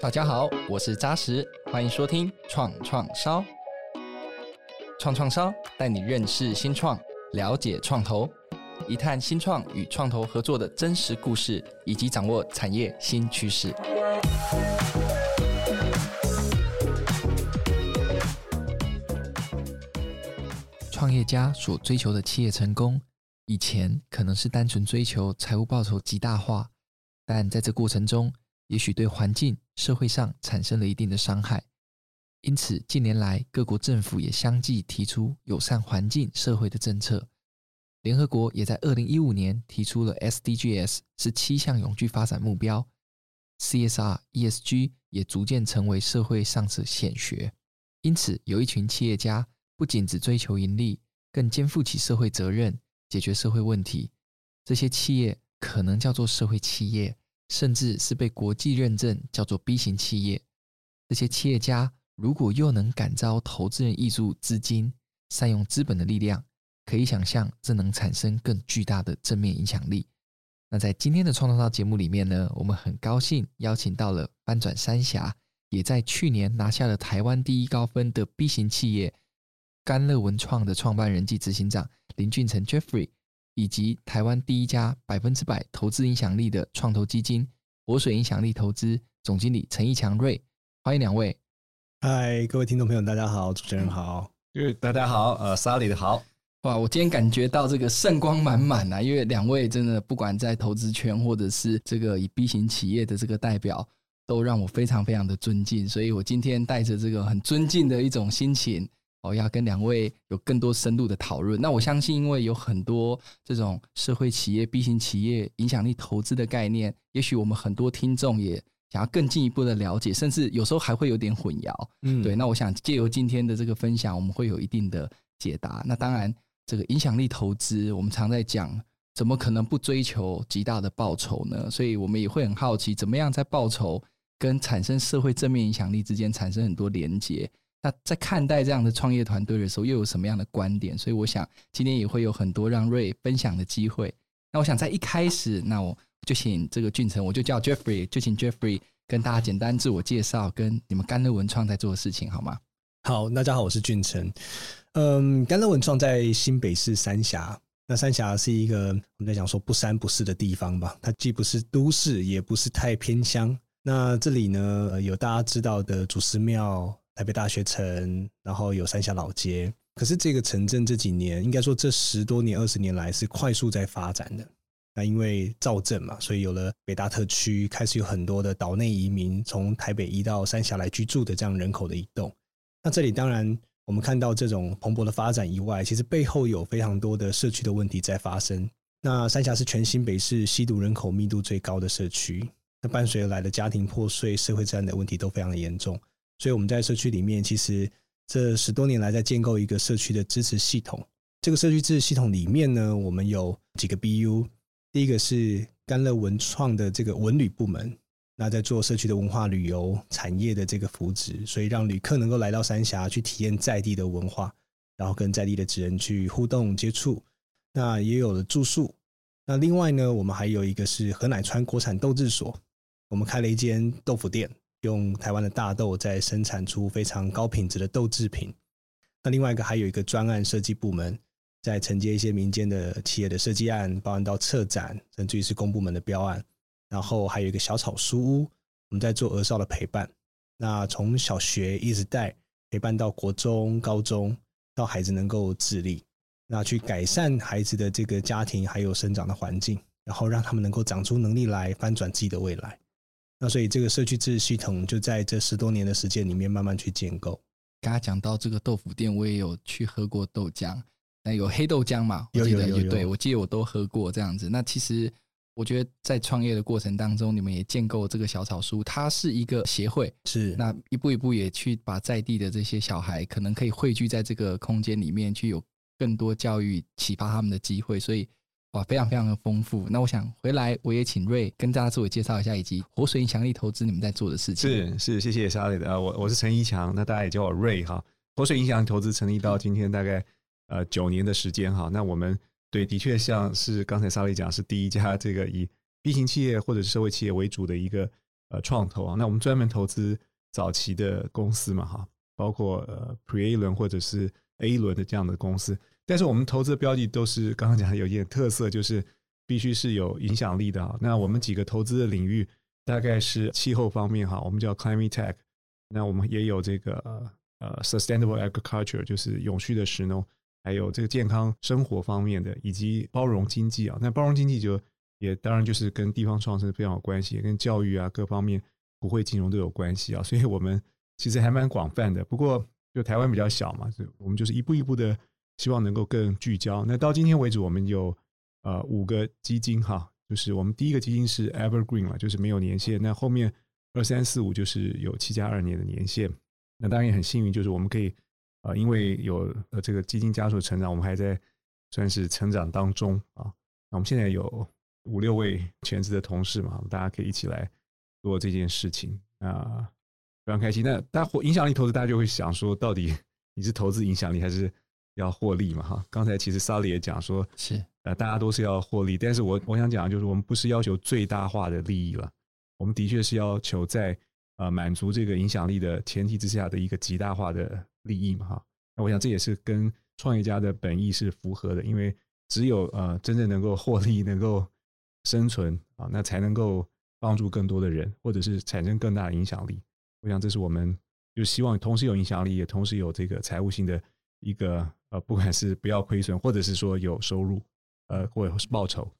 大家好，我是扎实，欢迎收听创创烧。创创烧带你认识新创，了解创投，一探新创与创投合作的真实故事，以及掌握产业新趋势。创业家所追求的企业成功，以前可能是单纯追求财务报酬极大化，但在这过程中，也许对环境、社会上产生了一定的伤害。因此，近年来各国政府也相继提出友善环境、社会的政策。联合国也在二零一五年提出了 SDGs，是七项永续发展目标。CSR、ESG 也逐渐成为社会上的显学。因此，有一群企业家。不仅只追求盈利，更肩负起社会责任，解决社会问题。这些企业可能叫做社会企业，甚至是被国际认证叫做 B 型企业。这些企业家如果又能感召投资人挹注资金，善用资本的力量，可以想象这能产生更巨大的正面影响力。那在今天的创创烧节目里面呢，我们很高兴邀请到了翻转三峡，也在去年拿下了台湾第一高分的 B 型企业。甘乐文创的创办人暨执行长林俊成 Jeffrey，以及台湾第一家百分之百投资影响力的创投基金活水影响力投资总经理陈义强 Ray，欢迎两位。嗨，各位听众朋友，大家好，主持人好，嗯，大家好，呃，沙里的好，哇，我今天感觉到这个圣光满满啊，因为两位真的不管在投资圈或者是这个以 B 型企业的这个代表，都让我非常非常的尊敬，所以我今天带着这个很尊敬的一种心情。哦，要跟两位有更多深度的讨论。那我相信，因为有很多这种社会企业、B 型企业影响力投资的概念，也许我们很多听众也想要更进一步的了解，甚至有时候还会有点混淆。嗯，对。那我想借由今天的这个分享，我们会有一定的解答。那当然，这个影响力投资，我们常在讲，怎么可能不追求极大的报酬呢？所以我们也会很好奇，怎么样在报酬跟产生社会正面影响力之间产生很多连接。那在看待这样的创业团队的时候，又有什么样的观点？所以我想今天也会有很多让瑞分享的机会。那我想在一开始，那我就请这个俊成，我就叫 Jeffrey，就请 Jeffrey 跟大家简单自我介绍，跟你们甘乐文创在做的事情，好吗？好，大家好，我是俊成。嗯，甘乐文创在新北市三峡。那三峡是一个我们在讲说不三不四的地方吧？它既不是都市，也不是太偏乡。那这里呢，有大家知道的祖师庙。台北大学城，然后有三峡老街。可是这个城镇这几年，应该说这十多年、二十年来是快速在发展的。那因为造镇嘛，所以有了北大特区，开始有很多的岛内移民从台北移到三峡来居住的这样人口的移动。那这里当然我们看到这种蓬勃的发展以外，其实背后有非常多的社区的问题在发生。那三峡是全新北市吸毒人口密度最高的社区，那伴随而来的家庭破碎、社会治安的问题都非常的严重。所以我们在社区里面，其实这十多年来在建构一个社区的支持系统。这个社区支持系统里面呢，我们有几个 BU。第一个是甘乐文创的这个文旅部门，那在做社区的文化旅游产业的这个扶植，所以让旅客能够来到三峡去体验在地的文化，然后跟在地的职人去互动接触。那也有了住宿。那另外呢，我们还有一个是河乃川国产豆制所，我们开了一间豆腐店。用台湾的大豆在生产出非常高品质的豆制品。那另外一个还有一个专案设计部门，在承接一些民间的企业的设计案，包含到策展，甚至于是公部门的标案。然后还有一个小草书屋，我们在做儿少的陪伴。那从小学一直带陪伴到国中、高中，到孩子能够自立，那去改善孩子的这个家庭还有生长的环境，然后让他们能够长出能力来翻转自己的未来。那所以这个社区支持系统就在这十多年的时间里面慢慢去建构。刚刚讲到这个豆腐店，我也有去喝过豆浆，那有黑豆浆嘛？我记得有有有有。对，我记得我都喝过这样子。那其实我觉得在创业的过程当中，你们也建构这个小草书，它是一个协会，是那一步一步也去把在地的这些小孩，可能可以汇聚在这个空间里面，去有更多教育启发他们的机会，所以。哇，非常非常的丰富。那我想回来，我也请 Ray 跟大家自我介绍一下，以及活水影响力投资你们在做的事情。是是，谢谢莎莉的啊。我我是陈一强，那大家也叫我 Ray 哈。活水影响力投资成立到今天大概呃九年的时间哈。那我们对的确像是刚才莎莉讲，是第一家这个以 B 型企业或者是社会企业为主的一个呃创投啊。那我们专门投资早期的公司嘛，哈，包括呃 Pre A 轮或者是 A 轮的这样的公司。但是我们投资的标的都是刚刚讲的有一点特色，就是必须是有影响力的啊。那我们几个投资的领域大概是气候方面哈，我们叫 Climate Tech。那我们也有这个呃 Sustainable Agriculture，就是永续的食农。还有这个健康生活方面的，以及包容经济啊，那包容经济就也当然就是跟地方创生非常有关系，也跟教育啊各方面普惠金融都有关系啊，所以我们其实还蛮广泛的。不过就台湾比较小嘛，我们就是一步一步的希望能够更聚焦。那到今天为止，我们有呃五个基金哈，就是我们第一个基金是 Evergreen 嘛，就是没有年限。那后面二三四五就是有七加二年的年限。那当然也很幸运，就是我们可以。呃，因为有呃这个基金加速成长，我们还在算是成长当中啊。那我们现在有五六位全职的同事嘛，大家可以一起来做这件事情啊，非常开心。那大家获影响力投资，大家就会想说，到底你是投资影响力，还是要获利嘛？哈，刚才其实 Sally 也讲说，是呃大家都是要获利，但是我我想讲就是，我们不是要求最大化的利益了，我们的确是要求在呃满足这个影响力的前提之下的一个极大化的。利益嘛，哈，那我想这也是跟创业家的本意是符合的，因为只有呃真正能够获利、能够生存啊，那才能够帮助更多的人，或者是产生更大的影响力。我想这是我们就希望同时有影响力，也同时有这个财务性的一个呃，不管是不要亏损，或者是说有收入，呃，或者是报酬。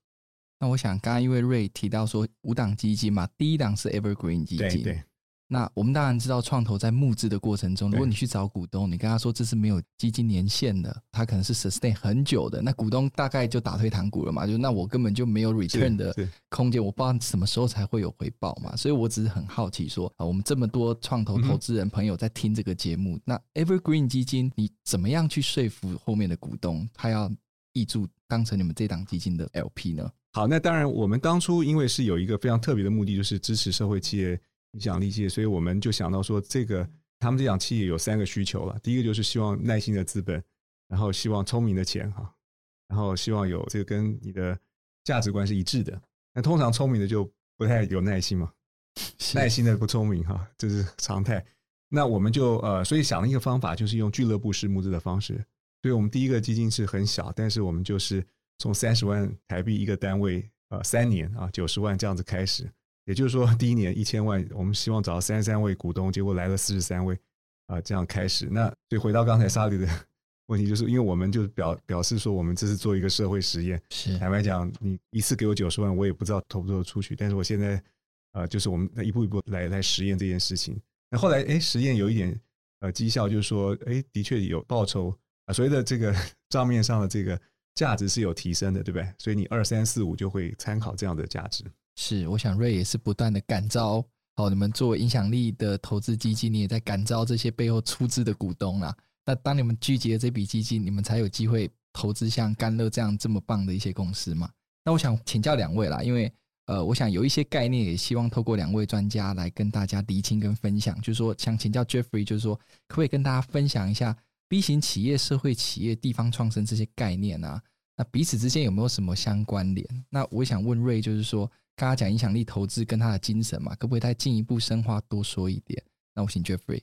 那我想刚刚因为 Ray 提到说五档基金嘛，第一档是 Evergreen 基金。对对。那我们当然知道，创投在募资的过程中，如果你去找股东，你跟他说这是没有基金年限的，他可能是 sustain 很久的，那股东大概就打退堂鼓了嘛，就那我根本就没有 return 的空间，我不知道什么时候才会有回报嘛，所以我只是很好奇说啊，我们这么多创投投资人朋友在听这个节目，那 Evergreen 基金你怎么样去说服后面的股东，他要挹注当成你们这档基金的 LP 呢？好，那当然我们当初因为是有一个非常特别的目的，就是支持社会企业。影响力企业，所以我们就想到说，这个他们这样企业有三个需求了。第一个就是希望耐心的资本，然后希望聪明的钱哈，然后希望有这个跟你的价值观是一致的。那通常聪明的就不太有耐心嘛，耐心的不聪明哈，这是常态。那我们就呃，所以想了一个方法，就是用俱乐部式募资的方式。所以我们第一个基金是很小，但是我们就是从三十万台币一个单位，呃，三年啊，九十万这样子开始。也就是说，第一年一千万，我们希望找到三十三位股东，结果来了四十三位，啊、呃，这样开始。那所以回到刚才沙利的 问题，就是因为我们就表表示说，我们这是做一个社会实验。是坦白讲，你一次给我九十万，我也不知道投不投得出去。但是我现在啊、呃，就是我们一步一步来来实验这件事情。那后来，哎，实验有一点呃绩效，就是说，哎，的确有报酬啊，所谓的这个 账面上的这个价值是有提升的，对不对？所以你二三四五就会参考这样的价值。是，我想瑞也是不断的感召，好，你们作为影响力的投资基金，你也在感召这些背后出资的股东啦。那当你们聚集了这笔基金，你们才有机会投资像甘乐这样这么棒的一些公司嘛。那我想请教两位啦，因为呃，我想有一些概念，也希望透过两位专家来跟大家厘清跟分享。就是说，想请教 Jeffrey，就是说，可不可以跟大家分享一下 B 型企业、社会企业、地方创生这些概念啊？那彼此之间有没有什么相关联？那我想问瑞就是说。刚刚讲影响力投资跟他的精神嘛，可不可以再进一步深化多说一点？那我请 Jeffrey，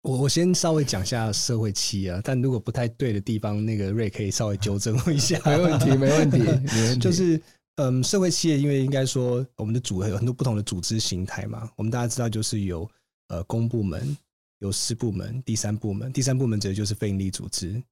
我我先稍微讲一下社会企业啊，但如果不太对的地方，那个 Ray 可以稍微纠正我一下。没问题，没问题，没问题。就是嗯，社会企业因为应该说我们的组合有很多不同的组织形态嘛，我们大家知道就是有呃公部门、有私部门、第三部门，第三部门指的就是非营利组织。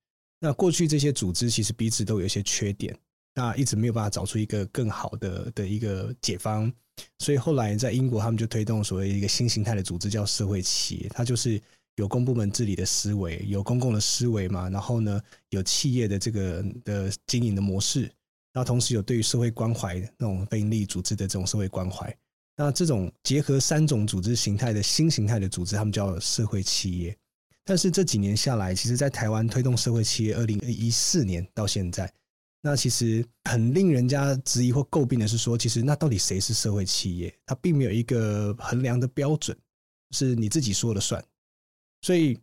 那过去这些组织其实彼此都有一些缺点。那一直没有办法找出一个更好的的一个解方，所以后来在英国，他们就推动所谓一个新形态的组织，叫社会企业。它就是有公部门治理的思维，有公共的思维嘛，然后呢，有企业的这个的经营的模式，然后同时有对于社会关怀那种非营利组织的这种社会关怀。那这种结合三种组织形态的新形态的组织，他们叫社会企业。但是这几年下来，其实在台湾推动社会企业，二零一四年到现在。那其实很令人家质疑或诟病的是说，其实那到底谁是社会企业？它并没有一个衡量的标准，是你自己说了算。所以，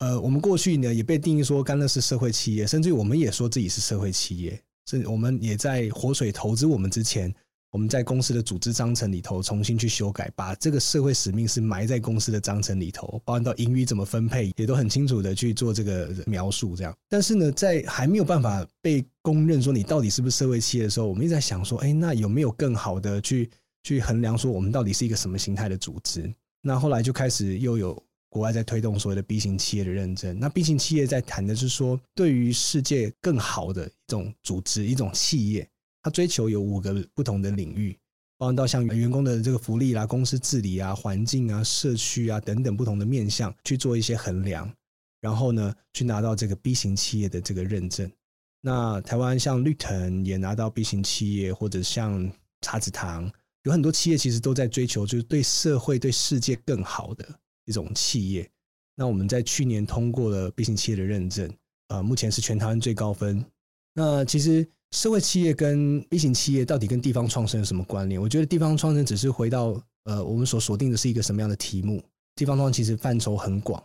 呃，我们过去呢也被定义说甘乐是社会企业，甚至我们也说自己是社会企业。甚至我们也在活水投资我们之前，我们在公司的组织章程里头重新去修改，把这个社会使命是埋在公司的章程里头，包含到盈余怎么分配，也都很清楚的去做这个描述。这样，但是呢，在还没有办法被公认说你到底是不是社会企业的时候，我们一直在想说，哎，那有没有更好的去去衡量说我们到底是一个什么形态的组织？那后来就开始又有国外在推动所谓的 B 型企业的认证。那 B 型企业在谈的是说，对于世界更好的一种组织，一种企业。他追求有五个不同的领域，包含到像员工的这个福利啦、公司治理啊、环境啊、社区啊等等不同的面向去做一些衡量，然后呢，去拿到这个 B 型企业的这个认证。那台湾像绿藤也拿到 B 型企业，或者像茶子堂，有很多企业其实都在追求就是对社会、对世界更好的一种企业。那我们在去年通过了 B 型企业的认证，呃，目前是全台湾最高分。那其实。社会企业跟 B 型企业到底跟地方创生有什么关联？我觉得地方创生只是回到呃，我们所锁定的是一个什么样的题目？地方创其实范畴很广，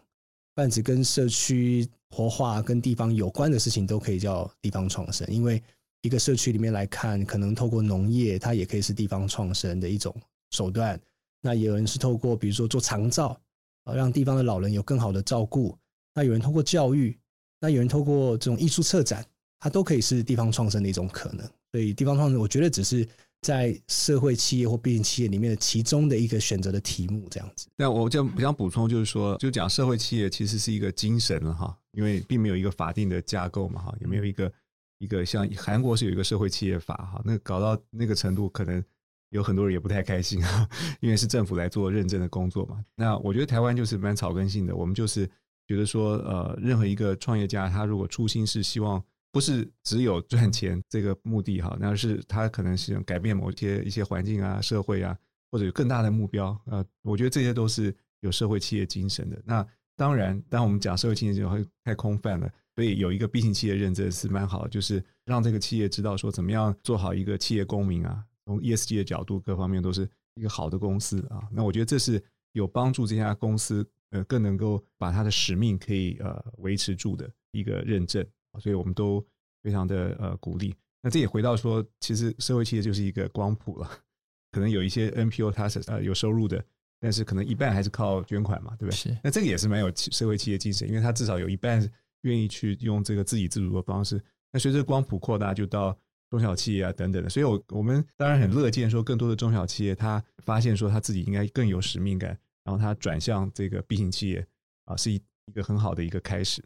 泛指跟社区活化、跟地方有关的事情都可以叫地方创生。因为一个社区里面来看，可能透过农业，它也可以是地方创生的一种手段。那有人是透过比如说做长照啊，让地方的老人有更好的照顾。那有人透过教育，那有人透过这种艺术策展。它都可以是地方创生的一种可能，所以地方创生，我觉得只是在社会企业或 B 型企业里面的其中的一个选择的题目这样子。那我就想补充，就是说，就讲社会企业其实是一个精神了哈，因为并没有一个法定的架构嘛哈，也没有一个一个像韩国是有一个社会企业法哈，那搞到那个程度，可能有很多人也不太开心啊，因为是政府来做认证的工作嘛。那我觉得台湾就是蛮草根性的，我们就是觉得说，呃，任何一个创业家，他如果初心是希望。不是只有赚钱这个目的哈，那是他可能是改变某些一些环境啊、社会啊，或者有更大的目标啊。我觉得这些都是有社会企业精神的。那当然，当我们讲社会企业就会太空泛了，所以有一个 B 型企业认证是蛮好的，就是让这个企业知道说怎么样做好一个企业公民啊，从 ESG 的角度各方面都是一个好的公司啊。那我觉得这是有帮助这家公司呃更能够把它的使命可以呃维持住的一个认证。所以我们都非常的呃鼓励。那这也回到说，其实社会企业就是一个光谱了。可能有一些 NPO 它是呃有收入的，但是可能一半还是靠捐款嘛，对不对？是。那这个也是蛮有社会企业精神，因为它至少有一半愿意去用这个自给自足的方式。那随着光谱扩大，就到中小企业啊等等的。所以我我们当然很乐见说，更多的中小企业他发现说他自己应该更有使命感，然后他转向这个 B 型企业啊，是一一个很好的一个开始。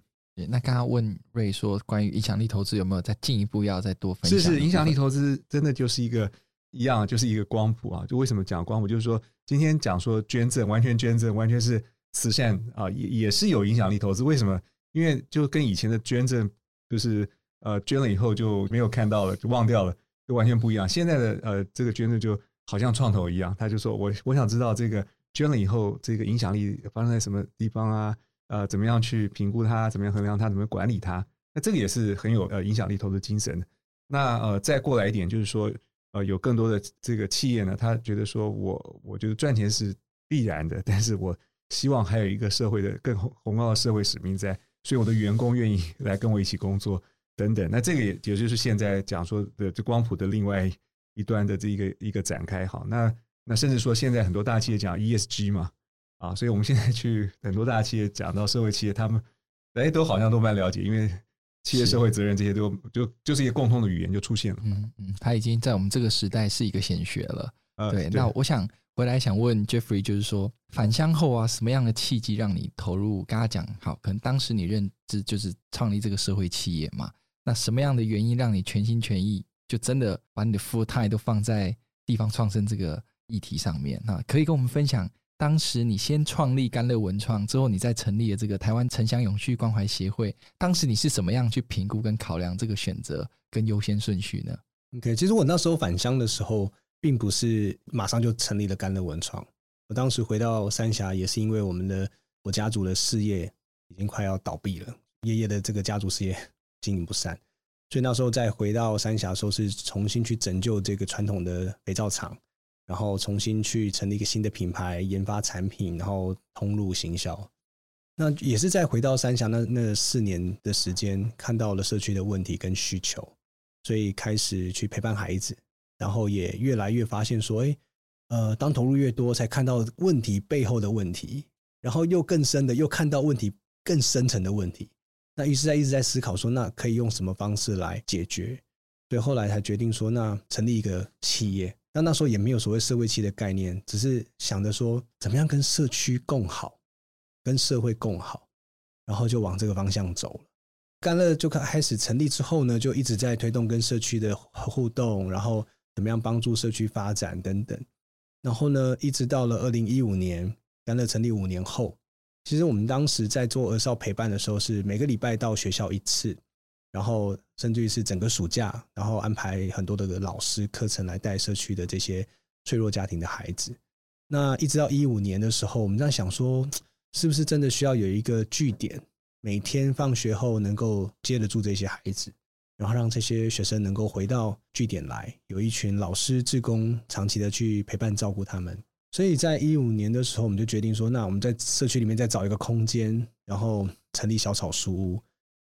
那刚刚问 Ray 说，关于影响力投资有没有再进一步要再多分享？是是，影响力投资真的就是一个一样，就是一个光谱啊。就为什么讲光谱？就是说今天讲说捐赠，完全捐赠，完全是慈善啊，也也是有影响力投资。为什么？因为就跟以前的捐赠，就是呃捐了以后就没有看到了，就忘掉了，就完全不一样。现在的呃这个捐赠就好像创投一样，他就说我我想知道这个捐了以后，这个影响力发生在什么地方啊？呃，怎么样去评估它？怎么样衡量它？怎么管理它？那这个也是很有呃影响力投资精神的。那呃，再过来一点，就是说，呃，有更多的这个企业呢，他觉得说我我觉得赚钱是必然的，但是我希望还有一个社会的更宏高的社会使命在，所以我的员工愿意 来跟我一起工作等等。那这个也也就是现在讲说的这光谱的另外一端的这一个一个展开。好，那那甚至说现在很多大企业讲 ESG 嘛。啊，所以我们现在去很多大企业讲到社会企业，他们哎都好像都蛮了解，因为企业社会责任这些都就就是一个共通的语言就出现了。嗯嗯，他已经在我们这个时代是一个显学了。对，那我想回来想问 Jeffrey，就是说返乡后啊，什么样的契机让你投入？刚刚讲好，可能当时你认知就是创立这个社会企业嘛。那什么样的原因让你全心全意就真的把你的 full time 都放在地方创生这个议题上面？那可以跟我们分享。当时你先创立甘乐文创，之后你再成立了这个台湾城乡永续关怀协会。当时你是怎么样去评估跟考量这个选择跟优先顺序呢？OK，其实我那时候返乡的时候，并不是马上就成立了甘乐文创。我当时回到三峡，也是因为我们的我家族的事业已经快要倒闭了，爷爷的这个家族事业经营不善，所以那时候再回到三峡的时候，是重新去拯救这个传统的肥皂厂。然后重新去成立一个新的品牌，研发产品，然后通路行销。那也是在回到三峡那那四年的时间，看到了社区的问题跟需求，所以开始去陪伴孩子，然后也越来越发现说，哎，呃，当投入越多，才看到问题背后的问题，然后又更深的，又看到问题更深层的问题。那于是，在一直在思考说，那可以用什么方式来解决？所以后来才决定说，那成立一个企业。那那时候也没有所谓社会企业的概念，只是想着说，怎么样跟社区共好，跟社会共好，然后就往这个方向走了。甘乐就开始成立之后呢，就一直在推动跟社区的互动，然后怎么样帮助社区发展等等。然后呢，一直到了二零一五年，甘乐成立五年后。其实我们当时在做儿少陪伴的时候，是每个礼拜到学校一次，然后甚至于是整个暑假，然后安排很多的老师课程来带社区的这些脆弱家庭的孩子。那一直到一五年的时候，我们在想说，是不是真的需要有一个据点，每天放学后能够接得住这些孩子，然后让这些学生能够回到据点来，有一群老师、志工长期的去陪伴照顾他们。所以在一五年的时候，我们就决定说，那我们在社区里面再找一个空间，然后成立小草书屋。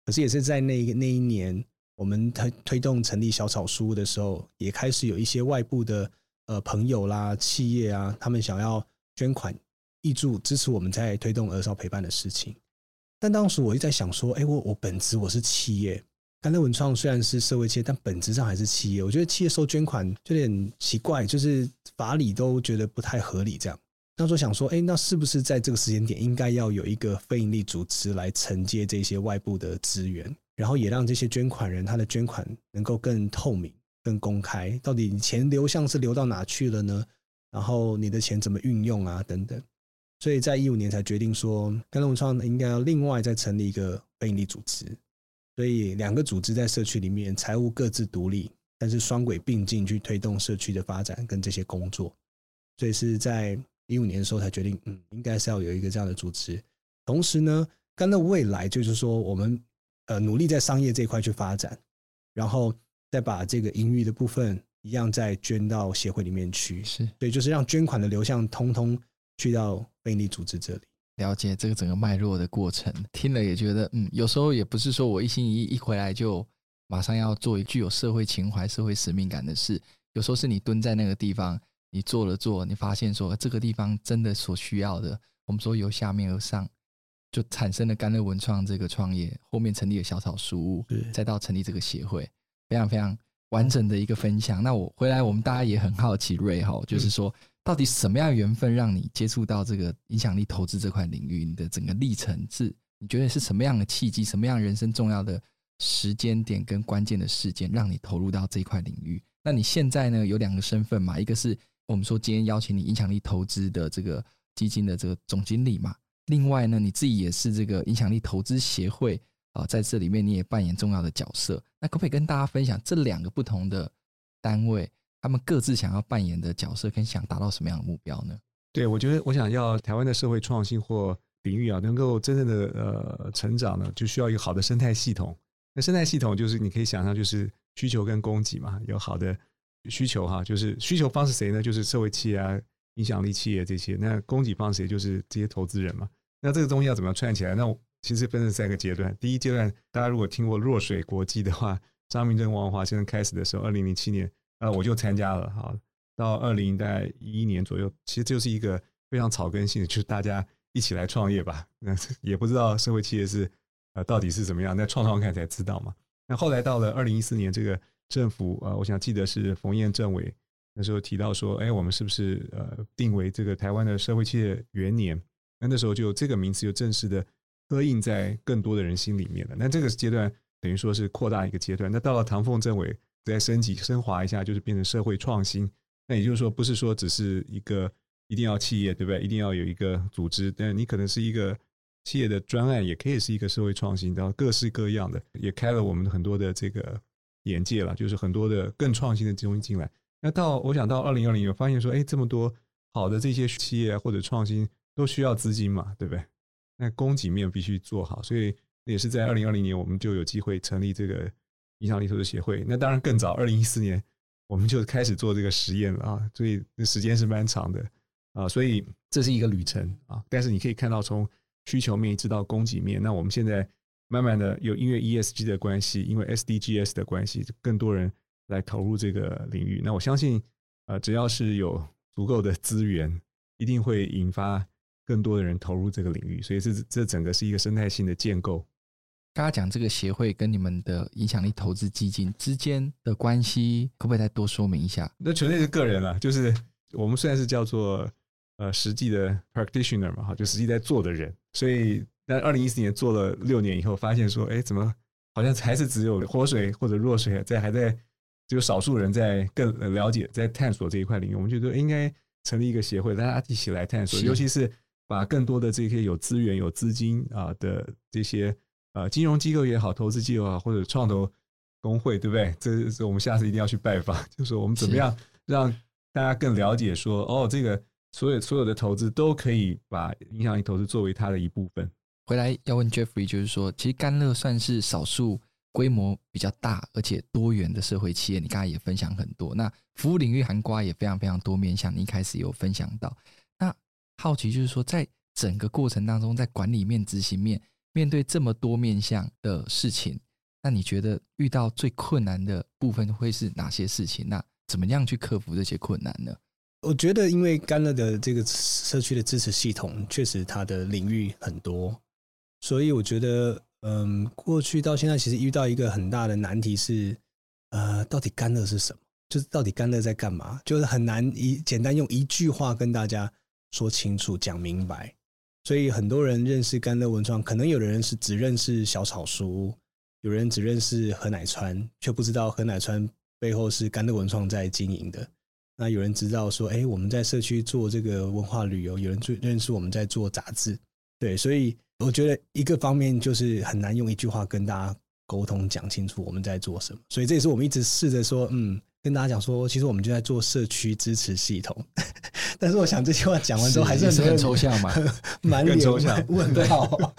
可是也是在那个那一年，我们推推动成立小草书的时候，也开始有一些外部的呃朋友啦、企业啊，他们想要捐款挹助支持我们在推动儿少陪伴的事情。但当时我就在想说，哎，我我本职我是企业。甘乐文创虽然是社会企业，但本质上还是企业。我觉得企业收捐款就有点奇怪，就是法理都觉得不太合理。这样，那时候想说，哎，那是不是在这个时间点，应该要有一个非营利组织来承接这些外部的资源，然后也让这些捐款人他的捐款能够更透明、更公开，到底钱流向是流到哪去了呢？然后你的钱怎么运用啊？等等。所以在一五年才决定说，甘乐文创应该要另外再成立一个非营利组织。所以两个组织在社区里面，财务各自独立，但是双轨并进去推动社区的发展跟这些工作。所以是在一五年的时候才决定，嗯，应该是要有一个这样的组织。同时呢，甘乐未来就是说，我们呃努力在商业这一块去发展，然后再把这个盈余的部分一样再捐到协会里面去。是，所以就是让捐款的流向通通去到非营利组织这里。了解这个整个脉络的过程，听了也觉得，嗯，有时候也不是说我一心一意一回来就马上要做一具有社会情怀、社会使命感的事。有时候是你蹲在那个地方，你做了做，你发现说这个地方真的所需要的，我们说由下面而上，就产生了甘乐文创这个创业，后面成立了小草书屋，再到成立这个协会，非常非常完整的一个分享。那我回来，我们大家也很好奇，瑞哈，就是说。到底什么样的缘分让你接触到这个影响力投资这块领域？你的整个历程是，你觉得是什么样的契机？什么样人生重要的时间点跟关键的事件，让你投入到这块领域？那你现在呢？有两个身份嘛？一个是我们说今天邀请你影响力投资的这个基金的这个总经理嘛。另外呢，你自己也是这个影响力投资协会啊，在这里面你也扮演重要的角色。那可不可以跟大家分享这两个不同的单位？他们各自想要扮演的角色，跟想达到什么样的目标呢？对，我觉得我想要台湾的社会创新或领域啊，能够真正的呃成长呢，就需要一个好的生态系统。那生态系统就是你可以想象，就是需求跟供给嘛，有好的需求哈，就是需求方是谁呢？就是社会企业啊、影响力企业这些。那供给方谁？就是这些投资人嘛。那这个东西要怎么样串起来？那其实分成三个阶段。第一阶段，大家如果听过弱水国际的话，张明正、王华先生开始的时候，二零零七年。呃，我就参加了哈，到二零大概一一年左右，其实就是一个非常草根性的，就是大家一起来创业吧。那也不知道社会企业是呃到底是怎么样，那创创看才知道嘛。那后来到了二零一四年，这个政府呃，我想记得是冯燕政委那时候提到说，哎，我们是不是呃定为这个台湾的社会企业元年？那那时候就这个名词就正式的刻印在更多的人心里面了。那这个阶段等于说是扩大一个阶段。那到了唐凤政委。再升级升华一下，就是变成社会创新。那也就是说，不是说只是一个一定要企业，对不对？一定要有一个组织，但你可能是一个企业的专案，也可以是一个社会创新，然后各式各样的，也开了我们很多的这个眼界了。就是很多的更创新的东西进来。那到我想到二零二零年，发现说，哎，这么多好的这些企业或者创新都需要资金嘛，对不对？那供给面必须做好，所以也是在二零二零年，我们就有机会成立这个。影响力投资协会，那当然更早，二零一四年我们就开始做这个实验了啊，所以那时间是蛮长的啊，所以这是一个旅程啊。但是你可以看到，从需求面一直到供给面，那我们现在慢慢的有因为 ESG 的关系，因为 SDGs 的关系，更多人来投入这个领域。那我相信，呃，只要是有足够的资源，一定会引发更多的人投入这个领域。所以这这整个是一个生态性的建构。刚刚讲这个协会跟你们的影响力投资基金之间的关系，可不可以再多说明一下？那纯粹是个人了，就是我们虽然是叫做呃实际的 practitioner 嘛，哈，就实际在做的人。所以，在二零一四年做了六年以后，发现说，哎，怎么好像还是只有活水或者弱水在还在，只有少数人在更了解、在探索这一块领域。我们觉得应该成立一个协会，大家一起来探索，尤其是把更多的这些有资源、有资金啊的这些。呃，金融机构也好，投资机构啊，或者创投工会，对不对？这是我们下次一定要去拜访，就是我们怎么样让大家更了解说，哦，这个所有所有的投资都可以把影响力投资作为它的一部分。回来要问 Jeffrey，就是说，其实甘乐算是少数规模比较大而且多元的社会企业。你刚才也分享很多，那服务领域涵盖也非常非常多面向。你一开始有分享到，那好奇就是说，在整个过程当中，在管理面、执行面。面对这么多面向的事情，那你觉得遇到最困难的部分会是哪些事情？那怎么样去克服这些困难呢？我觉得，因为甘乐的这个社区的支持系统，确实它的领域很多，所以我觉得，嗯，过去到现在，其实遇到一个很大的难题是，呃，到底甘乐是什么？就是到底甘乐在干嘛？就是很难一简单用一句话跟大家说清楚、讲明白。所以很多人认识甘乐文创，可能有的人是只认识小草书，有人只认识何乃川，却不知道何乃川背后是甘乐文创在经营的。那有人知道说，哎，我们在社区做这个文化旅游，有人就认识我们在做杂志。对，所以我觉得一个方面就是很难用一句话跟大家沟通讲清楚我们在做什么。所以这也是我们一直试着说，嗯。跟大家讲说，其实我们就在做社区支持系统，但是我想这句话讲完之后，还是很，很抽象嘛，满脸问号。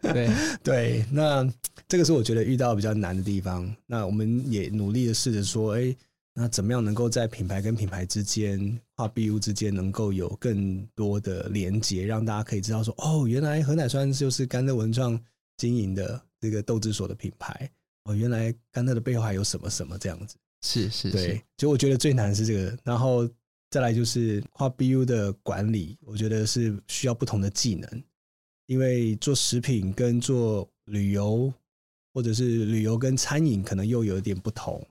对 对，那这个是我觉得遇到比较难的地方。那我们也努力的试着说，哎，那怎么样能够在品牌跟品牌之间、跨 BU 之间，能够有更多的连接，让大家可以知道说，哦，原来何乃酸就是甘乐文创经营的这个豆制所的品牌。哦，原来甘乐的背后还有什么什么这样子。是是，对，就我觉得最难是这个，然后再来就是跨 BU 的管理，我觉得是需要不同的技能，因为做食品跟做旅游，或者是旅游跟餐饮可能又有一点不同，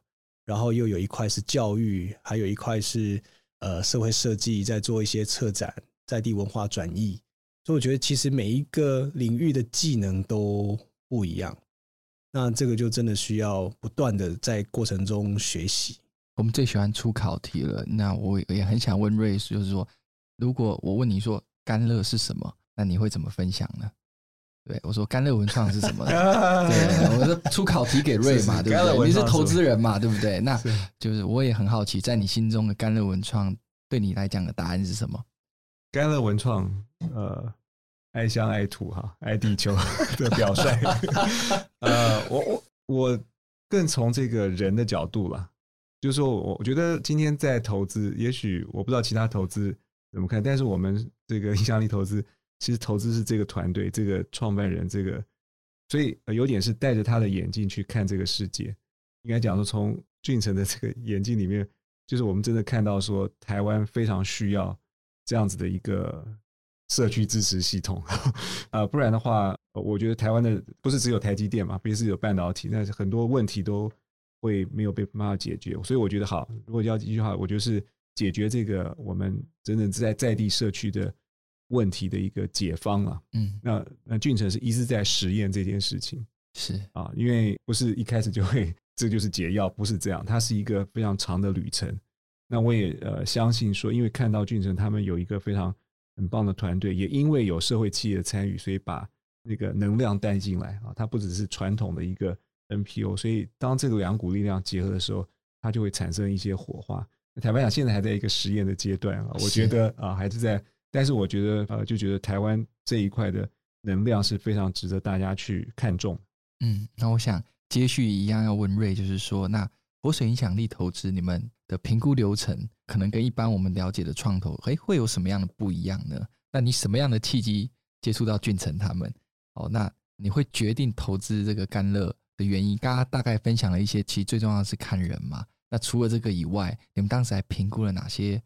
然后又有一块是教育，还有一块是呃社会设计，在做一些策展、在地文化转译，所以我觉得其实每一个领域的技能都不一样。那这个就真的需要不断的在过程中学习。我们最喜欢出考题了。那我也很想问瑞，就是说，如果我问你说甘乐是什么，那你会怎么分享呢？对，我说甘乐文创是什么？对，我说出考题给瑞嘛，对不对？你是投资人嘛，对不对？那就是我也很好奇，在你心中的甘乐文创对你来讲的答案是什么？甘乐文创，呃。爱乡爱土哈，爱地球 的表率。呃，我我我更从这个人的角度了，就是说，我我觉得今天在投资，也许我不知道其他投资怎么看，但是我们这个影响力投资，其实投资是这个团队，这个创办人，这个，所以有点是戴着他的眼镜去看这个世界。应该讲说，从俊成的这个眼镜里面，就是我们真的看到说，台湾非常需要这样子的一个。社区支持系统，啊，不然的话，我觉得台湾的不是只有台积电嘛，不是有半导体，那很多问题都会没有被办法解决。所以我觉得好，如果要一句话，我觉得是解决这个我们真正在在地社区的问题的一个解方啊。嗯，那那俊成是一直在实验这件事情，是啊，因为不是一开始就会 这就是解药，不是这样，它是一个非常长的旅程。那我也呃相信说，因为看到俊成他们有一个非常。很棒的团队，也因为有社会企业的参与，所以把那个能量带进来啊。它不只是传统的一个 NPO，所以当这个两股力量结合的时候，它就会产生一些火花。坦白讲，现在还在一个实验的阶段啊。我觉得啊，还是在，但是我觉得呃，就觉得台湾这一块的能量是非常值得大家去看重。嗯，那我想接续一样要问瑞，就是说那。活水影响力投资，你们的评估流程可能跟一般我们了解的创投，诶，会有什么样的不一样呢？那你什么样的契机接触到俊成他们？哦，那你会决定投资这个甘乐的原因？刚刚大概分享了一些，其实最重要的是看人嘛。那除了这个以外，你们当时还评估了哪些？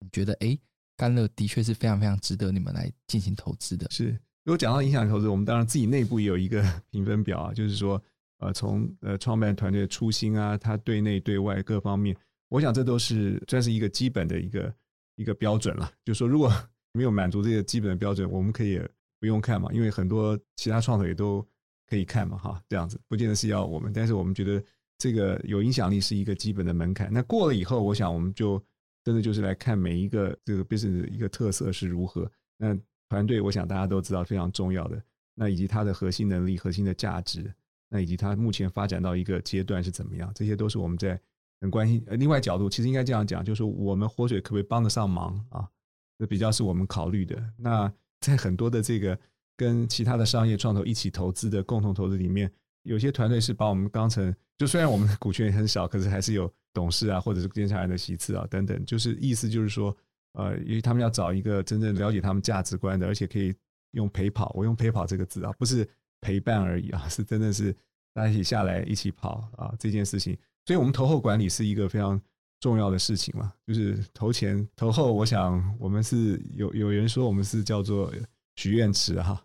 你觉得哎，甘乐的确是非常非常值得你们来进行投资的。是，如果讲到影响力投资，我们当然自己内部也有一个 评分表啊，就是说，呃，从呃创办团队的初心啊，他对内对外各方面，我想这都是算是一个基本的一个一个标准了。就是说，如果 没有满足这个基本的标准，我们可以不用看嘛，因为很多其他创投也都可以看嘛，哈，这样子不见得是要我们，但是我们觉得这个有影响力是一个基本的门槛。那过了以后，我想我们就真的就是来看每一个这个 business 一个特色是如何。那团队，我想大家都知道非常重要的，那以及它的核心能力、核心的价值，那以及它目前发展到一个阶段是怎么样，这些都是我们在很关心。呃另外角度，其实应该这样讲，就是我们活水可不可以帮得上忙啊？这比较是我们考虑的。那在很多的这个跟其他的商业创投一起投资的共同投资里面，有些团队是把我们当成，就虽然我们的股权也很少，可是还是有董事啊，或者是监察人的席次啊等等。就是意思就是说，呃，因为他们要找一个真正了解他们价值观的，而且可以用陪跑，我用陪跑这个字啊，不是陪伴而已啊，是真的是大家一起下来一起跑啊这件事情。所以我们投后管理是一个非常。重要的事情嘛，就是投前投后，我想我们是有有人说我们是叫做许愿池 哈，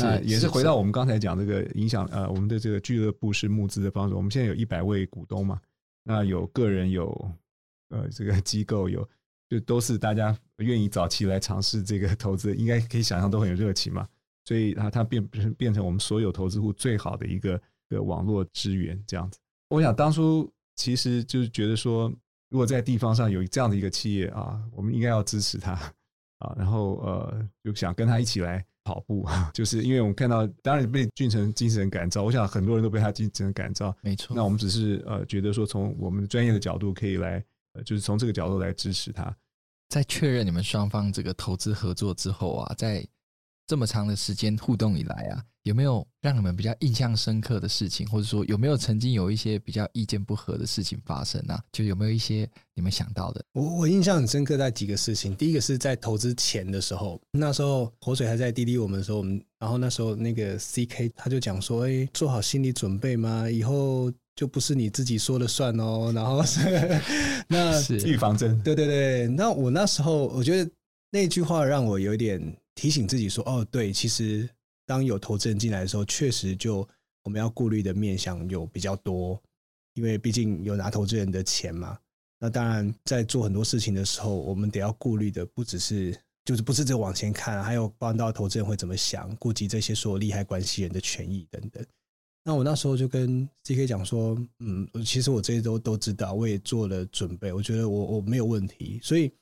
那也是回到我们刚才讲这个影响呃，我们的这个俱乐部是募资的方式，我们现在有一百位股东嘛，那有个人有呃这个机构有，就都是大家愿意早期来尝试这个投资，应该可以想象都很有热情嘛，所以它它变变成我们所有投资户最好的一个一个网络资源这样子。我想当初其实就是觉得说。如果在地方上有这样的一个企业啊，我们应该要支持他 啊，然后呃，就想跟他一起来跑步，就是因为我们看到，当然被俊成精神感召，我想很多人都被他精神感召，没错。那我们只是呃，觉得说从我们专业的角度可以来，呃，就是从这个角度来支持他。在确认你们双方这个投资合作之后啊，在这么长的时间互动以来啊。有没有让你们比较印象深刻的事情，或者说有没有曾经有一些比较意见不合的事情发生呢？就有没有一些你们想到的？我我印象很深刻在几个事情。第一个是在投资前的时候，那时候火水还在滴滴我们的时候，我们然后那时候那个 CK 他就讲说：“哎，做好心理准备嘛，以后就不是你自己说了算哦。”然后是 那是预防针。对对对，那我那时候我觉得那句话让我有点提醒自己说：“哦，对，其实。”当有投资人进来的时候，确实就我们要顾虑的面向有比较多，因为毕竟有拿投资人的钱嘛。那当然，在做很多事情的时候，我们得要顾虑的不只是就是不是只往前看，还有帮到投资人会怎么想，顾及这些所有利害关系人的权益等等。那我那时候就跟 CK 讲说，嗯，其实我这些都都知道，我也做了准备，我觉得我我没有问题，所以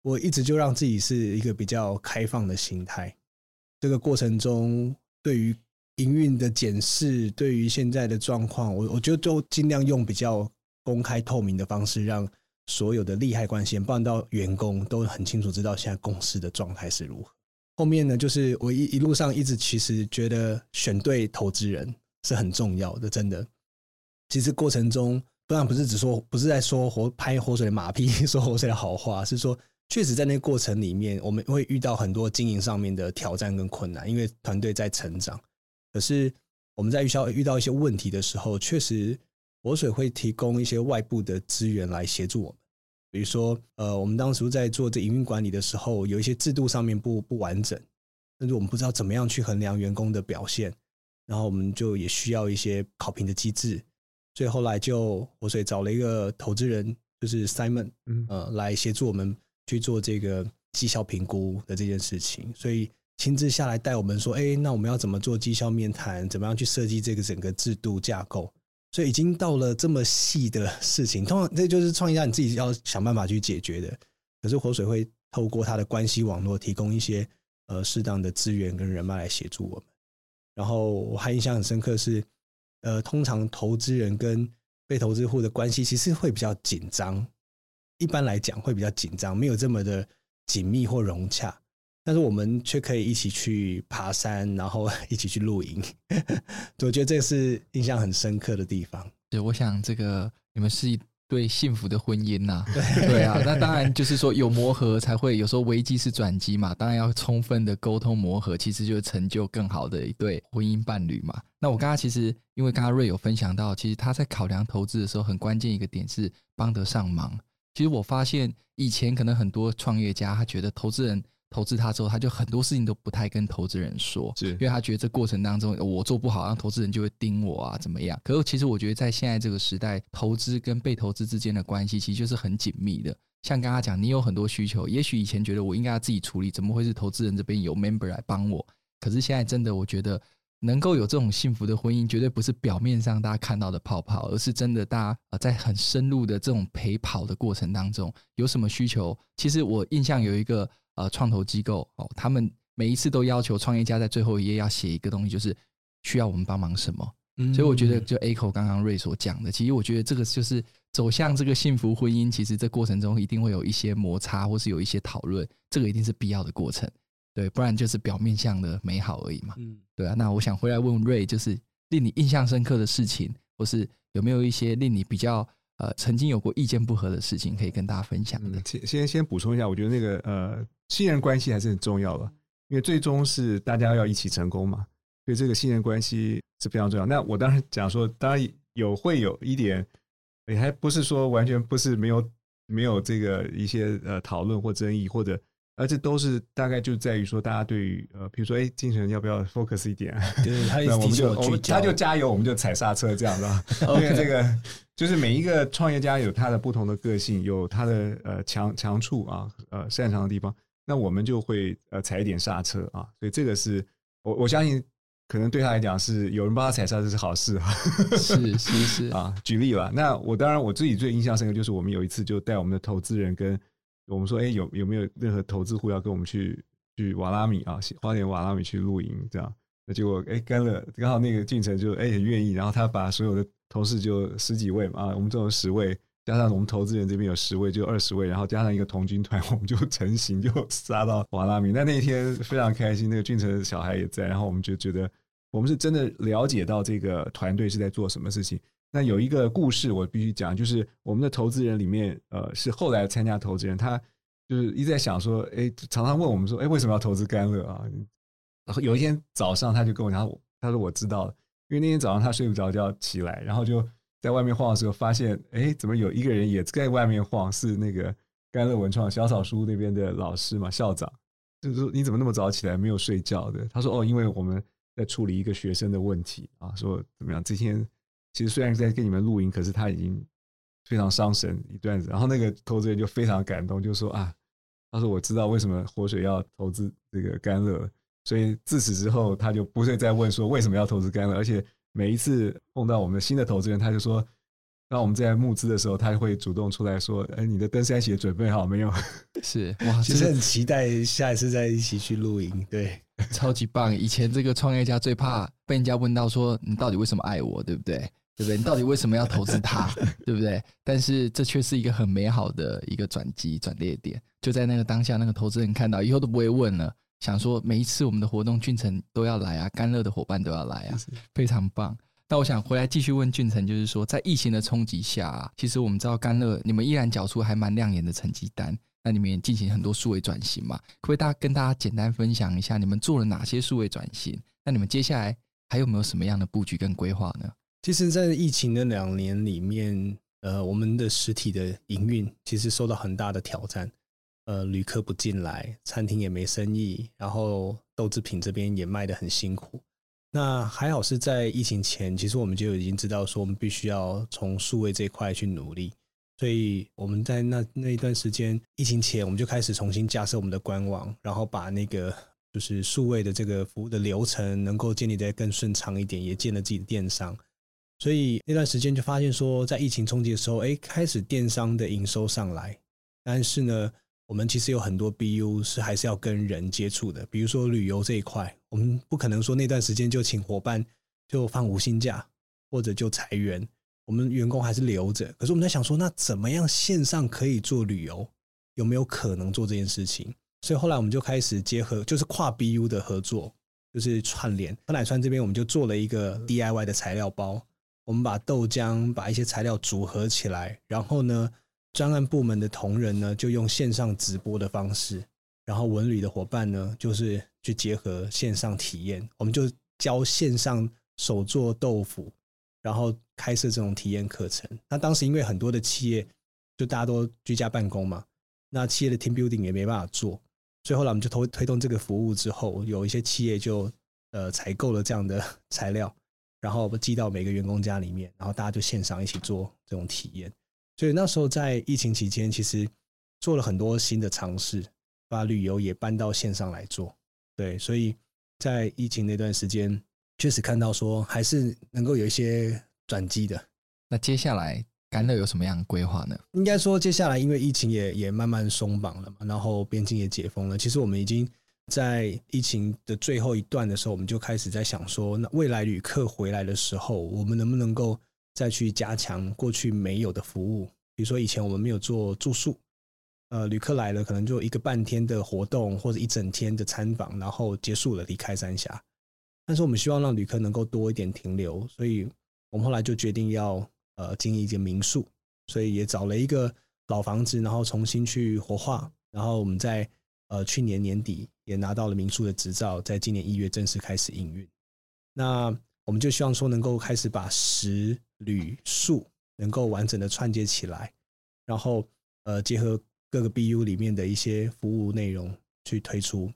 我一直就让自己是一个比较开放的心态。这个过程中，对于营运的检视，对于现在的状况，我我觉得都尽量用比较公开透明的方式，让所有的利害关系，包含到员工，都很清楚知道现在公司的状态是如何。后面呢，就是我一一路上一直其实觉得选对投资人是很重要的，真的。其实过程中，当然不是只说，不是在说活拍活水的马屁，说活水的好话，是说。确实，在那个过程里面，我们会遇到很多经营上面的挑战跟困难，因为团队在成长。可是我们在遇到遇到一些问题的时候，确实活水会提供一些外部的资源来协助我们。比如说，呃，我们当时在做这营运管理的时候，有一些制度上面不不完整，甚至我们不知道怎么样去衡量员工的表现，然后我们就也需要一些考评的机制。所以后来就活水找了一个投资人，就是 Simon，呃，来协助我们。去做这个绩效评估的这件事情，所以亲自下来带我们说：“哎，那我们要怎么做绩效面谈？怎么样去设计这个整个制度架构？”所以已经到了这么细的事情，通常这就是创业家你自己要想办法去解决的。可是活水会透过他的关系网络，提供一些呃适当的资源跟人脉来协助我们。然后我还印象很深刻是，呃，通常投资人跟被投资户的关系其实会比较紧张。一般来讲会比较紧张，没有这么的紧密或融洽，但是我们却可以一起去爬山，然后 一起去露营。我觉得这是印象很深刻的地方。对，我想这个你们是一对幸福的婚姻呐、啊，对啊，那当然 就是说有磨合才会，有时候危机是转机嘛，当然要充分的沟通磨合，其实就是成就更好的一对婚姻伴侣嘛。那我刚刚其实因为刚刚 Ray 有分享到，其实他在考量投资的时候，很关键一个点是帮得上忙。其实我发现以前可能很多创业家他觉得投资人。投资他之后，他就很多事情都不太跟投资人说，是因为他觉得这过程当中我做不好，让投资人就会盯我啊，怎么样？可是其实我觉得在现在这个时代，投资跟被投资之间的关系其实就是很紧密的。像刚刚讲，你有很多需求，也许以前觉得我应该要自己处理，怎么会是投资人这边有 member 来帮我？可是现在真的，我觉得。能够有这种幸福的婚姻，绝对不是表面上大家看到的泡泡，而是真的大家呃在很深入的这种陪跑的过程当中，有什么需求？其实我印象有一个呃创投机构哦，他们每一次都要求创业家在最后一页要写一个东西，就是需要我们帮忙什么。嗯，所以我觉得就 Echo 刚刚 Ray 所讲的，其实我觉得这个就是走向这个幸福婚姻，其实这过程中一定会有一些摩擦，或是有一些讨论，这个一定是必要的过程。对，不然就是表面上的美好而已嘛。嗯，对啊。那我想回来问问 Ray，就是令你印象深刻的事情，或是有没有一些令你比较呃曾经有过意见不合的事情，可以跟大家分享的？先先先补充一下，我觉得那个呃信任关系还是很重要的，因为最终是大家要一起成功嘛，所以这个信任关系是非常重要。那我当然讲说，当然有会有一点，也还不是说完全不是没有没有这个一些呃讨论或争议或者。而这都是大概就在于说，大家对于呃，比如说，哎，精神要不要 focus 一点？对，他 我们就我们他就加油，我们就踩刹车，这样的。因为这个就是每一个创业家有他的不同的个性，有他的呃强强处啊，呃擅长的地方，那我们就会呃踩一点刹车啊。所以这个是我我相信，可能对他来讲是有人帮他踩刹车是好事啊。是是是 啊，举例吧。那我当然我自己最印象深刻就是我们有一次就带我们的投资人跟。我们说，哎，有有没有任何投资户要跟我们去去瓦拉米啊，花点瓦拉米去露营这样？那结果，哎，跟了刚好那个俊成就哎很愿意，然后他把所有的同事就十几位嘛，啊，我们这种十位，加上我们投资人这边有十位，就二十位，然后加上一个童军团，我们就成型就杀到瓦拉米。那那一天非常开心，那个俊成的小孩也在，然后我们就觉得我们是真的了解到这个团队是在做什么事情。那有一个故事我必须讲，就是我们的投资人里面，呃，是后来参加投资人，他就是一直在想说，哎，常常问我们说，哎，为什么要投资甘乐啊？然后有一天早上，他就跟我讲，他说我知道了，因为那天早上他睡不着觉起来，然后就在外面晃的时候，发现，哎，怎么有一个人也在外面晃？是那个甘乐文创小草书那边的老师嘛，校长，就是说你怎么那么早起来没有睡觉的？他说，哦，因为我们在处理一个学生的问题啊，说怎么样，这天。其实虽然在跟你们录音，可是他已经非常伤神一段子。然后那个投资人就非常感动，就说啊，他说我知道为什么活水要投资这个甘乐，所以自此之后他就不会再问说为什么要投资甘乐，而且每一次碰到我们新的投资人，他就说，那我们在募资的时候，他会主动出来说，哎，你的登山鞋准备好没有？是哇，其实很期待下一次再一起去露营，对，超级棒。以前这个创业家最怕被人家问到说你到底为什么爱我，对不对？对不对？你到底为什么要投资它？对不对？但是这却是一个很美好的一个转机转捩点。就在那个当下，那个投资人看到以后都不会问了，想说每一次我们的活动，俊成都要来啊，甘乐的伙伴都要来啊，非常棒。那我想回来继续问俊成，就是说在疫情的冲击下啊，其实我们知道甘乐你们依然缴出还蛮亮眼的成绩单，那你们也进行很多数位转型嘛？可不可以大家跟大家简单分享一下你们做了哪些数位转型？那你们接下来还有没有什么样的布局跟规划呢？其实，在疫情的两年里面，呃，我们的实体的营运其实受到很大的挑战，呃，旅客不进来，餐厅也没生意，然后豆制品这边也卖得很辛苦。那还好是在疫情前，其实我们就已经知道说，我们必须要从数位这一块去努力，所以我们在那那一段时间，疫情前我们就开始重新架设我们的官网，然后把那个就是数位的这个服务的流程能够建立得更顺畅一点，也建了自己的电商。所以那段时间就发现说，在疫情冲击的时候，哎，开始电商的营收上来，但是呢，我们其实有很多 BU 是还是要跟人接触的，比如说旅游这一块，我们不可能说那段时间就请伙伴就放无薪假或者就裁员，我们员工还是留着。可是我们在想说，那怎么样线上可以做旅游？有没有可能做这件事情？所以后来我们就开始结合，就是跨 BU 的合作，就是串联。彭乃川这边我们就做了一个 DIY 的材料包。我们把豆浆把一些材料组合起来，然后呢，专案部门的同仁呢就用线上直播的方式，然后文旅的伙伴呢就是去结合线上体验，我们就教线上手做豆腐，然后开设这种体验课程。那当时因为很多的企业就大家都居家办公嘛，那企业的 team building 也没办法做，最后呢我们就推推动这个服务之后，有一些企业就呃采购了这样的 材料。然后寄到每个员工家里面，然后大家就线上一起做这种体验。所以那时候在疫情期间，其实做了很多新的尝试，把旅游也搬到线上来做。对，所以在疫情那段时间，确实看到说还是能够有一些转机的。那接下来甘乐有什么样的规划呢？应该说接下来因为疫情也也慢慢松绑了嘛，然后边境也解封了，其实我们已经。在疫情的最后一段的时候，我们就开始在想说，那未来旅客回来的时候，我们能不能够再去加强过去没有的服务？比如说以前我们没有做住宿，呃，旅客来了可能就一个半天的活动或者一整天的参访，然后结束了离开三峡。但是我们希望让旅客能够多一点停留，所以我们后来就决定要呃经营一间民宿，所以也找了一个老房子，然后重新去活化，然后我们在。呃，去年年底也拿到了民宿的执照，在今年一月正式开始营运。那我们就希望说，能够开始把食旅宿能够完整的串接起来，然后呃，结合各个 BU 里面的一些服务内容去推出。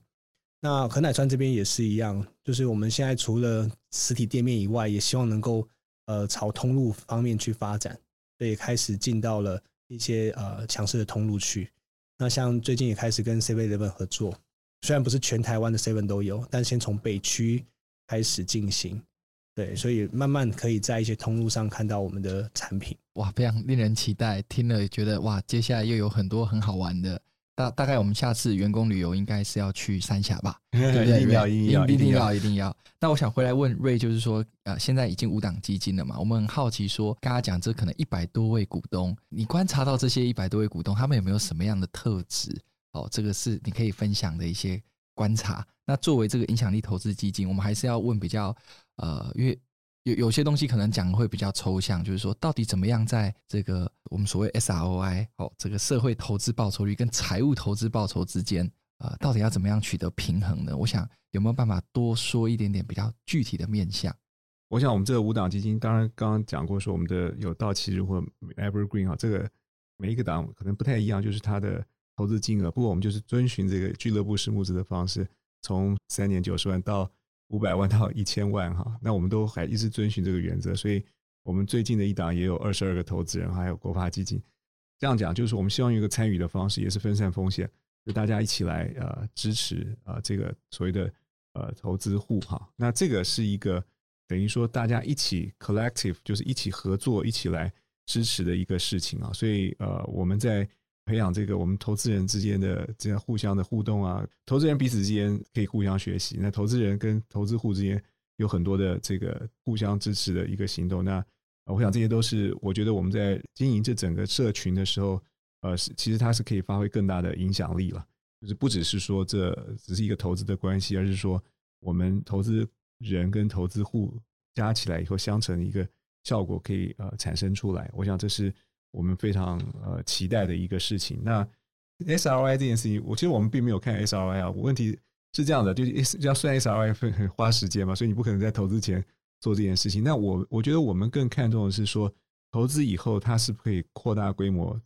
那禾乃川这边也是一样，就是我们现在除了实体店面以外，也希望能够呃朝通路方面去发展，所以开始进到了一些呃强势的通路去。那像最近也开始跟 Seven Eleven 合作，虽然不是全台湾的 Seven 都有，但先从北区开始进行，对，所以慢慢可以在一些通路上看到我们的产品。哇，非常令人期待，听了觉得哇，接下来又有很多很好玩的。大大概我们下次员工旅游应该是要去三峡吧？对不对？一定要，一定要，一定要，一定要。那我想回来问 Ray，就是说，呃，现在已经五档基金了嘛？我们很好奇说，刚刚讲这可能一百多位股东，你观察到这些一百多位股东，他们有没有什么样的特质？哦，这个是你可以分享的一些观察。那作为这个影响力投资基金，我们还是要问比较，呃，因为。有有些东西可能讲的会比较抽象，就是说到底怎么样在这个我们所谓 SROI 哦，这个社会投资报酬率跟财务投资报酬之间，呃，到底要怎么样取得平衡呢？我想有没有办法多说一点点比较具体的面向？我想我们这个五档基金，当然刚刚讲过说我们的有到期日或 Evergreen 啊，这个每一个档可能不太一样，就是它的投资金额。不过我们就是遵循这个俱乐部式募资的方式，从三年九十万到。五百万到一千万哈，那我们都还一直遵循这个原则，所以我们最近的一档也有二十二个投资人，还有国发基金。这样讲就是我们希望用一个参与的方式，也是分散风险，就大家一起来呃支持、呃、这个所谓的呃投资户哈。那这个是一个等于说大家一起 collective，就是一起合作一起来支持的一个事情啊。所以呃我们在。培养这个我们投资人之间的这样互相的互动啊，投资人彼此之间可以互相学习。那投资人跟投资户之间有很多的这个互相支持的一个行动。那我想这些都是我觉得我们在经营这整个社群的时候，呃，是其实它是可以发挥更大的影响力了。就是不只是说这只是一个投资的关系，而是说我们投资人跟投资户加起来以后相乘的一个效果可以呃产生出来。我想这是。我们非常呃期待的一个事情。那 SRI 这件事情，我其实我们并没有看 SRI 啊。问题是这样的，就是要算 SRI 会很花时间嘛，所以你不可能在投资前做这件事情。那我我觉得我们更看重的是说，投资以后它是不可以扩大规模，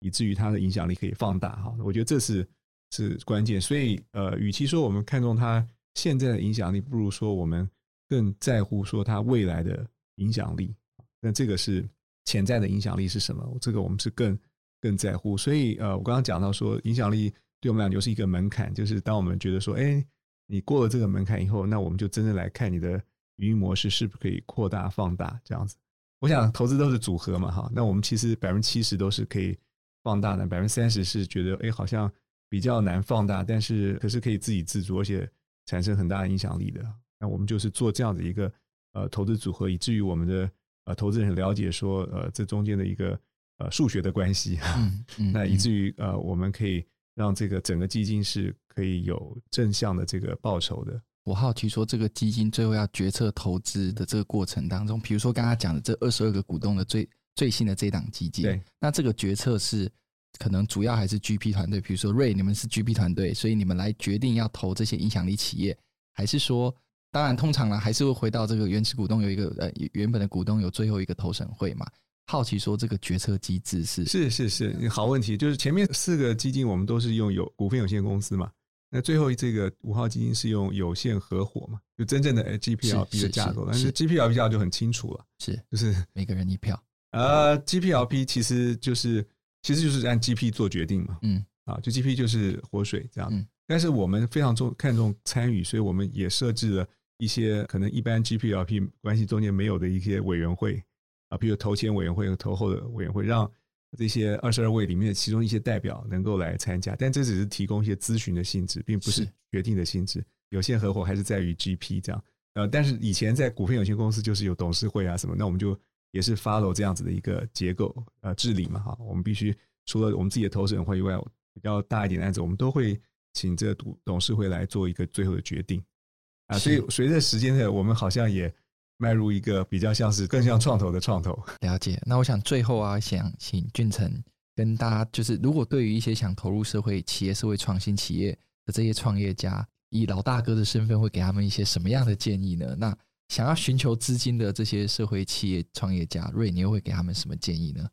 以至于它的影响力可以放大哈。我觉得这是是关键。所以呃，与其说我们看重它现在的影响力，不如说我们更在乎说它未来的影响力。那这个是。潜在的影响力是什么？这个我们是更更在乎。所以，呃，我刚刚讲到说，影响力对我们俩就是一个门槛，就是当我们觉得说，哎，你过了这个门槛以后，那我们就真正来看你的运营模式是不是可以扩大放大这样子。我想投资都是组合嘛，哈。那我们其实百分之七十都是可以放大的，百分之三十是觉得，哎，好像比较难放大，但是可是可以自给自足，而且产生很大的影响力的。那我们就是做这样的一个呃投资组合，以至于我们的。呃，投资人很了解说，呃，这中间的一个呃数学的关系，嗯嗯、那以至于呃，我们可以让这个整个基金是可以有正向的这个报酬的。我好奇说，这个基金最后要决策投资的这个过程当中，比如说刚刚讲的这二十二个股东的最最新的这档基金，对，那这个决策是可能主要还是 GP 团队，比如说 Ray，你们是 GP 团队，所以你们来决定要投这些影响力企业，还是说，当然通常呢还是会回到这个原始股东有一个呃原本的股东有最后一个投审会嘛？好奇说这个决策机制是是是是好问题，就是前面四个基金我们都是用有股份有限公司嘛。那最后这个五号基金是用有限合伙嘛？就真正的 GPLP 的架构，但是 GPLP 架构就很清楚了，是就是每个人一票。呃，GPLP 其实就是其实就是按 GP 做决定嘛，嗯，啊，就 GP 就是活水这样。嗯，但是我们非常重看重参与，所以我们也设置了一些可能一般 GPLP 关系中间没有的一些委员会啊，比如投前委员会和投后的委员会，让。这些二十二位里面的其中一些代表能够来参加，但这只是提供一些咨询的性质，并不是决定的性质。有限合伙还是在于 GP 这样。呃，但是以前在股份有限公司就是有董事会啊什么，那我们就也是 follow 这样子的一个结构呃治理嘛哈。我们必须除了我们自己的投审会以外，比较大一点的案子，我们都会请这董董事会来做一个最后的决定啊。所以随着时间的，我们好像也。迈入一个比较像是更像创投的创投。了解。那我想最后啊，想请俊成跟大家，就是如果对于一些想投入社会企业、社会创新企业的这些创业家，以老大哥的身份，会给他们一些什么样的建议呢？那想要寻求资金的这些社会企业创业家，瑞，你又会给他们什么建议呢？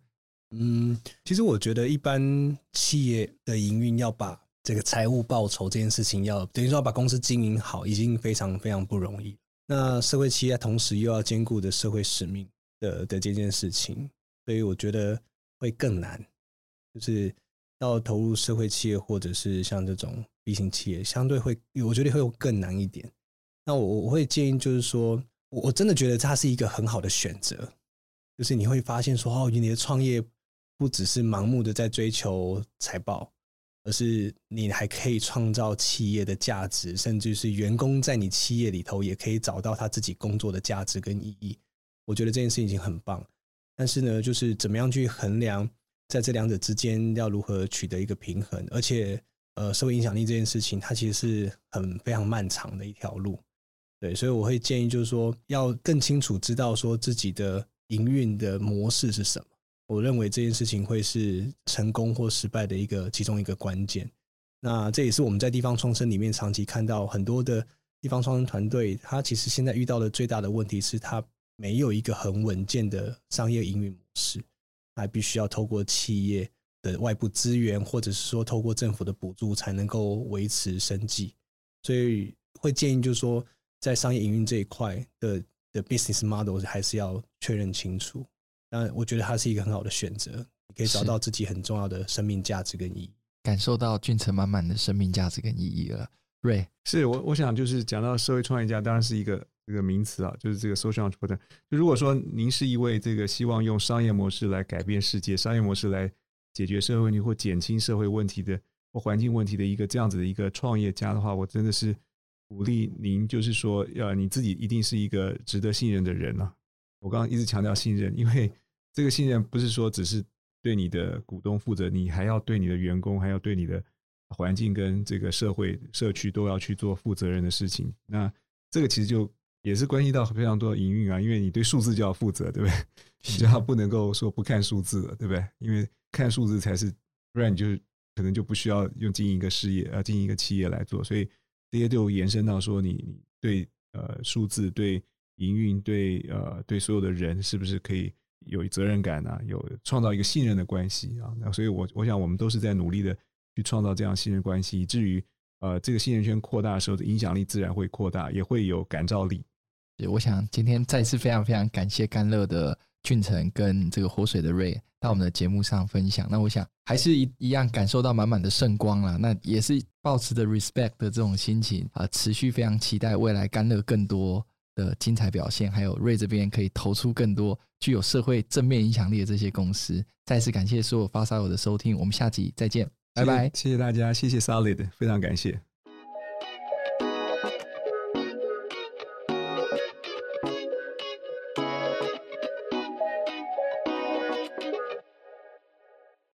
嗯，其实我觉得一般企业的营运要把这个财务报酬这件事情要，等于说要把公司经营好，已经非常非常不容易。那社会企业同时又要兼顾的社会使命的的这件事情，所以我觉得会更难。就是要投入社会企业或者是像这种 B 型企业，相对会我觉得会有更难一点。那我我会建议就是说，我我真的觉得它是一个很好的选择。就是你会发现说，哦，你的创业不只是盲目的在追求财报。而是你还可以创造企业的价值，甚至是员工在你企业里头也可以找到他自己工作的价值跟意义。我觉得这件事情已经很棒，但是呢，就是怎么样去衡量在这两者之间要如何取得一个平衡？而且，呃，社会影响力这件事情，它其实是很非常漫长的一条路。对，所以我会建议就是说，要更清楚知道说自己的营运的模式是什么。我认为这件事情会是成功或失败的一个其中一个关键。那这也是我们在地方创生里面长期看到很多的地方创生团队，他其实现在遇到的最大的问题是他没有一个很稳健的商业营运模式，还必须要透过企业的外部资源，或者是说透过政府的补助才能够维持生计。所以会建议就是说，在商业营运这一块的的 business model 还是要确认清楚。但我觉得它是一个很好的选择，你可以找到自己很重要的生命价值跟意义，感受到俊成满满的生命价值跟意义了。Ray，是我我想就是讲到社会创业家，当然是一个这个名词啊，就是这个 social entrepreneur。就如果说您是一位这个希望用商业模式来改变世界、商业模式来解决社会问题或减轻社会问题的或环境问题的一个这样子的一个创业家的话，我真的是鼓励您，就是说要你自己一定是一个值得信任的人啊。我刚刚一直强调信任，因为 这个信任不是说只是对你的股东负责，你还要对你的员工，还要对你的环境跟这个社会社区都要去做负责任的事情。那这个其实就也是关系到非常多的营运啊，因为你对数字就要负责，对不对？你就要不能够说不看数字了，对不对？因为看数字才是，不然你就可能就不需要用经营一个事业啊，经营一个企业来做。所以这些就延伸到说你，你你对呃数字对。营运对呃对所有的人是不是可以有责任感啊？有创造一个信任的关系啊？那所以我我想我们都是在努力的去创造这样信任关系，以至于呃这个信任圈扩大的时候的影响力自然会扩大，也会有感召力。我想今天再次非常非常感谢甘乐的俊成跟这个活水的 Ray 到我们的节目上分享。那我想还是一一样感受到满满的圣光了。那也是抱持着 respect 的这种心情啊，持续非常期待未来甘乐更多的精彩表现，还有瑞这边可以投出更多具有社会正面影响力的这些公司。再次感谢所有发烧友的收听，我们下集再见，拜拜，谢谢大家，谢谢 Solid，非常感谢。